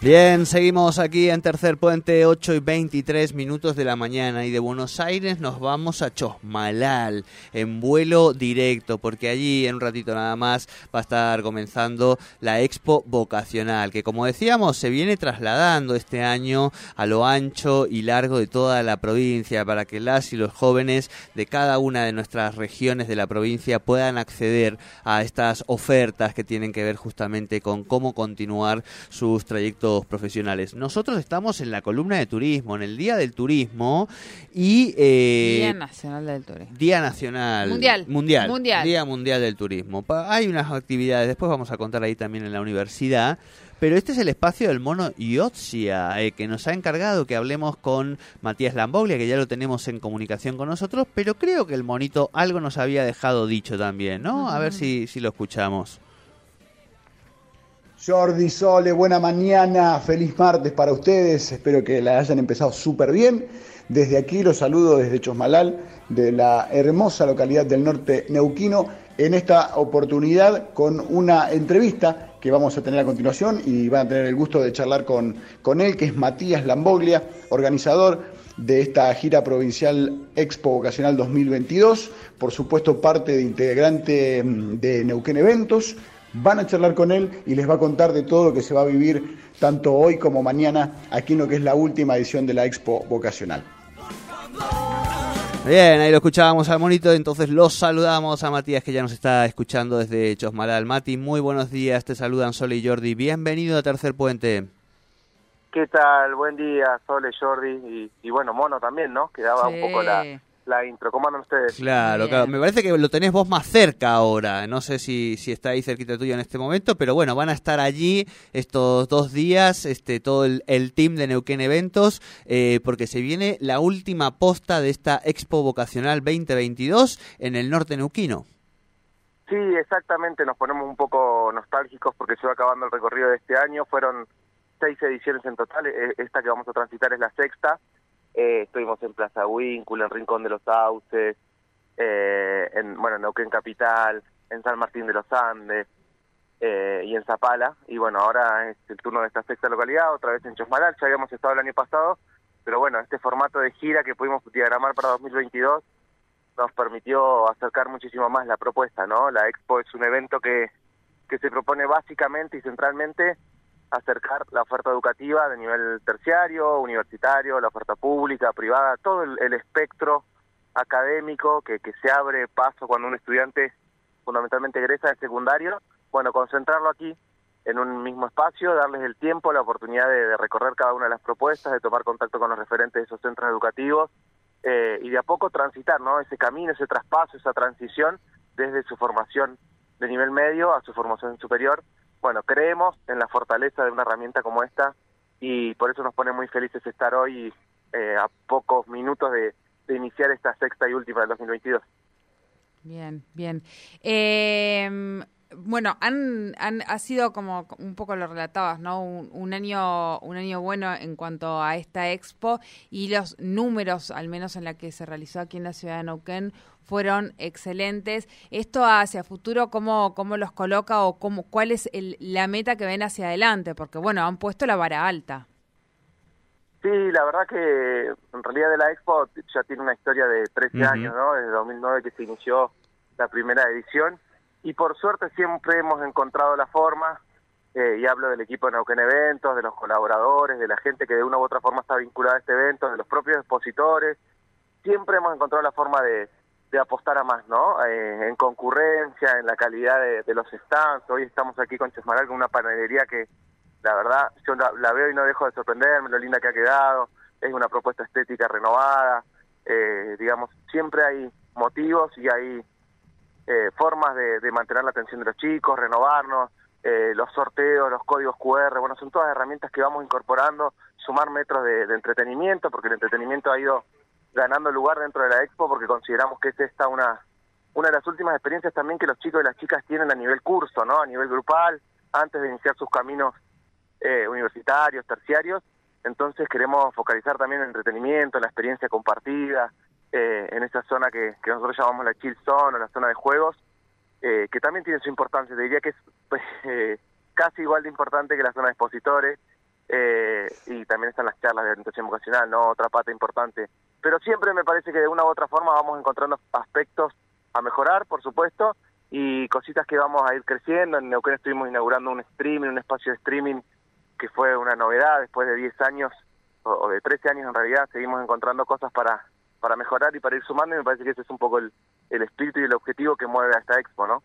Bien, seguimos aquí en Tercer Puente, 8 y 23 minutos de la mañana y de Buenos Aires nos vamos a Chosmalal en vuelo directo porque allí en un ratito nada más va a estar comenzando la Expo Vocacional que como decíamos se viene trasladando este año a lo ancho y largo de toda la provincia para que las y los jóvenes de cada una de nuestras regiones de la provincia puedan acceder a estas ofertas que tienen que ver justamente con cómo continuar sus trayectos profesionales. Nosotros estamos en la columna de turismo, en el Día del Turismo y... Eh, Día Nacional del Turismo. Día Nacional. Mundial. Mundial. Mundial. Día Mundial del Turismo. Hay unas actividades, después vamos a contar ahí también en la universidad. Pero este es el espacio del mono Iotzia, eh, que nos ha encargado que hablemos con Matías Lamboglia, que ya lo tenemos en comunicación con nosotros, pero creo que el monito algo nos había dejado dicho también, ¿no? A ver si, si lo escuchamos. Jordi Sole, buena mañana, feliz martes para ustedes, espero que la hayan empezado súper bien. Desde aquí los saludo desde Chosmalal, de la hermosa localidad del norte neuquino, en esta oportunidad con una entrevista que vamos a tener a continuación y van a tener el gusto de charlar con, con él, que es Matías Lamboglia, organizador de esta gira provincial Expo Vocacional 2022, por supuesto parte de integrante mm, de Neuquén Eventos, van a charlar con él y les va a contar de todo lo que se va a vivir tanto hoy como mañana aquí en lo que es la última edición de la Expo Vocacional. Bien, ahí lo escuchábamos al monito, entonces los saludamos a Matías que ya nos está escuchando desde Chosmalal. Mati, muy buenos días, te saludan Sole y Jordi, bienvenido a Tercer Puente. ¿Qué tal? Buen día, Sole, Jordi y, bueno, Mono también, ¿no? Que daba un poco la, la intro. ¿Cómo andan ustedes? Claro, claro. Me parece que lo tenés vos más cerca ahora. No sé si, si está ahí cerquita tuyo en este momento, pero bueno, van a estar allí estos dos días, este todo el, team de Neuquén Eventos, eh, porque se viene la última posta de esta Expo Vocacional 2022 en el norte neuquino. Sí, exactamente. Nos ponemos un poco nostálgicos porque se va acabando el recorrido de este año. Fueron seis ediciones en total. E, esta que vamos a transitar es la sexta. Eh, estuvimos en Plaza Winkle, en Rincón de los Sauces, eh, en, bueno, en Neuquén Capital, en San Martín de los Andes eh, y en Zapala. Y bueno, ahora es el turno de esta sexta localidad, otra vez en Chosmalal, ya habíamos estado el año pasado, pero bueno, este formato de gira que pudimos diagramar para 2022 nos permitió acercar muchísimo más la propuesta, ¿no? La Expo es un evento que, que se propone básicamente y centralmente acercar la oferta educativa de nivel terciario, universitario, la oferta pública, privada, todo el, espectro académico que, que se abre paso cuando un estudiante fundamentalmente egresa de secundario, bueno, concentrarlo aquí en un mismo espacio, darles el tiempo, la oportunidad de, recorrer cada una de las propuestas, de tomar contacto con los referentes de esos centros educativos eh, y de a poco transitar, ¿no? Ese camino, ese traspaso, esa transición desde su formación de nivel medio a su formación superior bueno, creemos en la fortaleza de una herramienta como esta y por eso nos pone muy felices estar hoy eh, a pocos minutos de, iniciar esta sexta y última del 2022. Bien, bien. Eh, bueno, han, han, ha sido como un poco lo relatabas, ¿no? Un, año, un año bueno en cuanto a esta expo y los números, al menos en la que se realizó aquí en la ciudad de Neuquén, fueron excelentes. Esto hacia futuro, ¿cómo, cómo los coloca o cómo, cuál es la meta que ven hacia adelante? Porque, bueno, han puesto la vara alta. Sí, la verdad que en realidad de la Expo ya tiene una historia de 13 años, ¿no? Desde 2009 que se inició la primera edición y por suerte siempre hemos encontrado la forma, eh, y hablo del equipo de Neuquén Eventos, de los colaboradores, de la gente que de una u otra forma está vinculada a este evento, de los propios expositores, siempre hemos encontrado la forma de, de apostar a más, ¿no? Eh, en concurrencia, en la calidad de, los stands. Hoy estamos aquí con Chesmaral con una panadería que, la verdad, yo la, veo y no dejo de sorprenderme, lo linda que ha quedado. Es una propuesta estética renovada. Eh, digamos, siempre hay motivos y hay eh, formas de, mantener la atención de los chicos, renovarnos, eh, los sorteos, los códigos QR, bueno, son todas herramientas que vamos incorporando, sumar metros de, entretenimiento, porque el entretenimiento ha ido ganando lugar dentro de la expo porque consideramos que es esta una una de las últimas experiencias también que los chicos y las chicas tienen a nivel curso, ¿no? A nivel grupal, antes de iniciar sus caminos eh, universitarios, terciarios. Entonces queremos focalizar también en el entretenimiento, en la experiencia compartida, eh, en esa zona que, nosotros llamamos la chill zone o la zona de juegos, eh, que también tiene su importancia. Diría que es pues, eh, casi igual de importante que la zona de expositores eh, y también están las charlas de orientación vocacional, ¿no? Otra pata importante. Pero siempre me parece que de una u otra forma vamos encontrando aspectos a mejorar, por supuesto, y cositas que vamos a ir creciendo. En Neuquén estuvimos inaugurando un streaming, un espacio de streaming que fue una novedad después de 10 años, o, de 13 años en realidad, seguimos encontrando cosas para, para mejorar y para ir sumando, y me parece que ese es un poco el, el espíritu y el objetivo que mueve a esta expo, ¿no?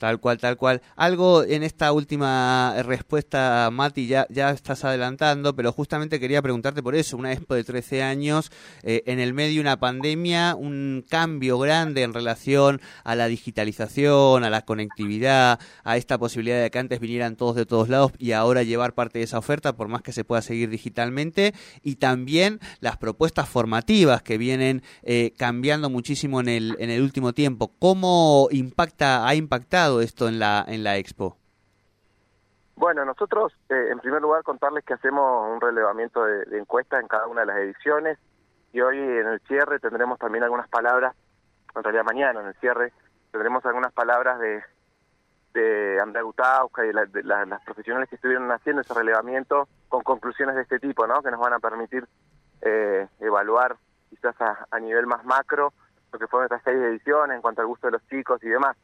Tal cual, tal cual. Algo en esta última respuesta, Mati, ya, ya estás adelantando, pero justamente quería preguntarte por eso. Una expo de 13 años, eh, en el medio de una pandemia, un cambio grande en relación a la digitalización, a la conectividad, a esta posibilidad de que antes vinieran todos de todos lados y ahora llevar parte de esa oferta, por más que se pueda seguir digitalmente, y también las propuestas formativas que vienen eh, cambiando muchísimo en el, en el último tiempo. ¿Cómo impacta, ha impactado? Esto en la, en la expo? Bueno, nosotros, eh, en primer lugar, contarles que hacemos un relevamiento de, de encuestas en cada una de las ediciones y hoy en el cierre tendremos también algunas palabras, en realidad mañana en el cierre tendremos algunas palabras de, de Andrea Gutauska y de, las profesionales que estuvieron haciendo ese relevamiento con conclusiones de este tipo, ¿no? Que nos van a permitir eh, evaluar quizás a, a nivel más macro lo que fueron estas seis ediciones en cuanto al gusto de los chicos y demás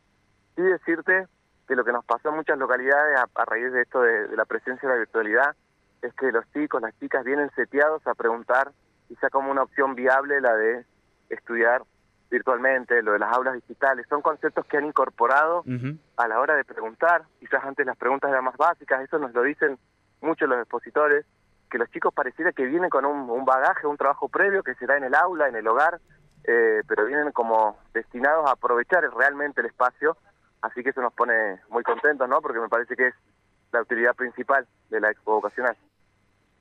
sí decirte que lo que nos pasó en muchas localidades a, raíz de esto de, la presencia de la virtualidad es que los chicos, las chicas vienen seteados a preguntar, quizá como una opción viable la de estudiar virtualmente, lo de las aulas digitales, son conceptos que han incorporado a la hora de preguntar, quizás antes las preguntas eran más básicas, eso nos lo dicen muchos los expositores, que los chicos pareciera que vienen con un, un bagaje, un trabajo previo que será en el aula, en el hogar, eh, pero vienen como destinados a aprovechar realmente el espacio Así que eso nos pone muy contentos, ¿no? Porque me parece que es la utilidad principal de la expo vocacional.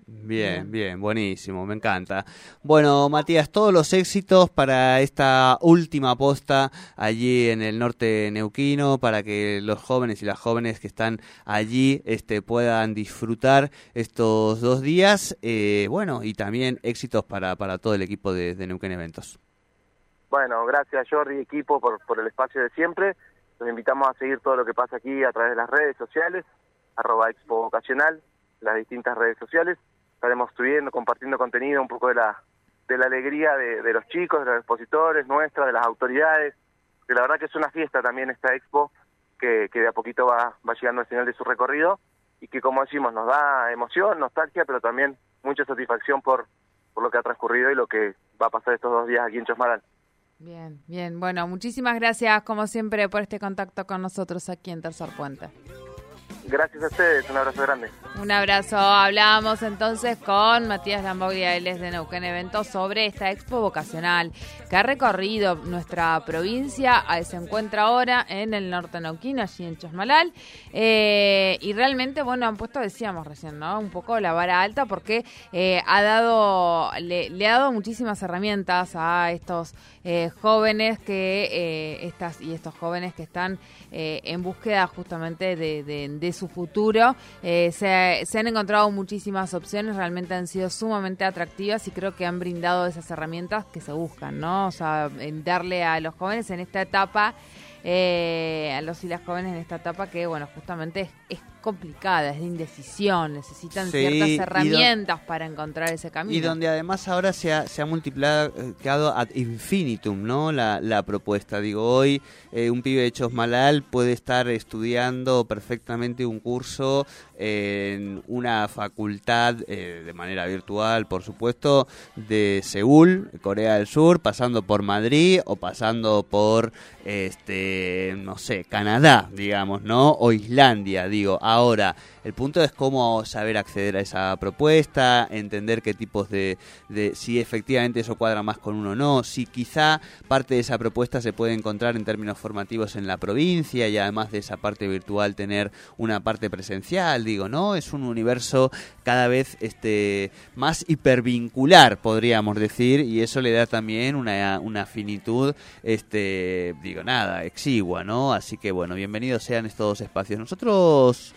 Bien, bien, buenísimo, me encanta. Bueno, Matías, todos los éxitos para esta última posta allí en el norte neuquino, para que los jóvenes y las jóvenes que están allí este, puedan disfrutar estos dos días. Eh, bueno, y también éxitos para, para todo el equipo de, de Neuquén Eventos. Bueno, gracias Jordi, equipo, por, por el espacio de siempre los invitamos a seguir todo lo que pasa aquí a través de las redes sociales, arroba expo vocacional, las distintas redes sociales. Estaremos subiendo, compartiendo contenido, un poco de la, de la alegría de, los chicos, de los expositores, nuestra, de las autoridades. Que la verdad que es una fiesta también esta expo, que, que de a poquito va, va llegando al final de su recorrido y que como decimos nos da emoción, nostalgia, pero también mucha satisfacción por, por lo que ha transcurrido y lo que va a pasar estos dos días aquí en Chosmaral. Bien, bien. Bueno, muchísimas gracias como siempre por este contacto con nosotros aquí en Tercer Puente. Gracias a ustedes, un abrazo grande. Un abrazo. Hablábamos entonces con Matías Lamboglia, él es de Neuquén Eventos, sobre esta expo vocacional que ha recorrido nuestra provincia. Se encuentra ahora en el norte neuquino, allí en Chosmalal. Eh, y realmente, bueno, han puesto, decíamos recién, ¿no? Un poco la vara alta porque eh, ha dado, le, ha dado muchísimas herramientas a estos eh, jóvenes que, estas y estos jóvenes que están en búsqueda justamente de su futuro. Eh, se, han encontrado muchísimas opciones, realmente han sido sumamente atractivas y creo que han brindado esas herramientas que se buscan, ¿no? O sea, en darle a los jóvenes en esta etapa, eh, a los y las jóvenes en esta etapa que, bueno, justamente es complicada, es de indecisión, necesitan ciertas herramientas para encontrar ese camino. Y donde además ahora se ha, se ha multiplicado ad infinitum, ¿no? La, la propuesta. Digo, hoy eh, un pibe de Chosmalal puede estar estudiando perfectamente un curso en una facultad eh, de manera virtual, por supuesto, de Seúl, Corea del Sur, pasando por Madrid o pasando por, este, no sé, Canadá, digamos, ¿no? O Islandia, digo. Ahora, el punto es cómo saber acceder a esa propuesta, entender qué tipos de, de, si efectivamente eso cuadra más con uno o no, si quizá parte de esa propuesta se puede encontrar en términos formativos en la provincia y además de esa parte virtual tener una parte presencial digo, ¿no? Es un universo cada vez este más hipervincular, podríamos decir, y eso le da también una, una finitud, este, digo, nada, exigua, ¿no? Así que bueno, bienvenidos sean estos espacios. Nosotros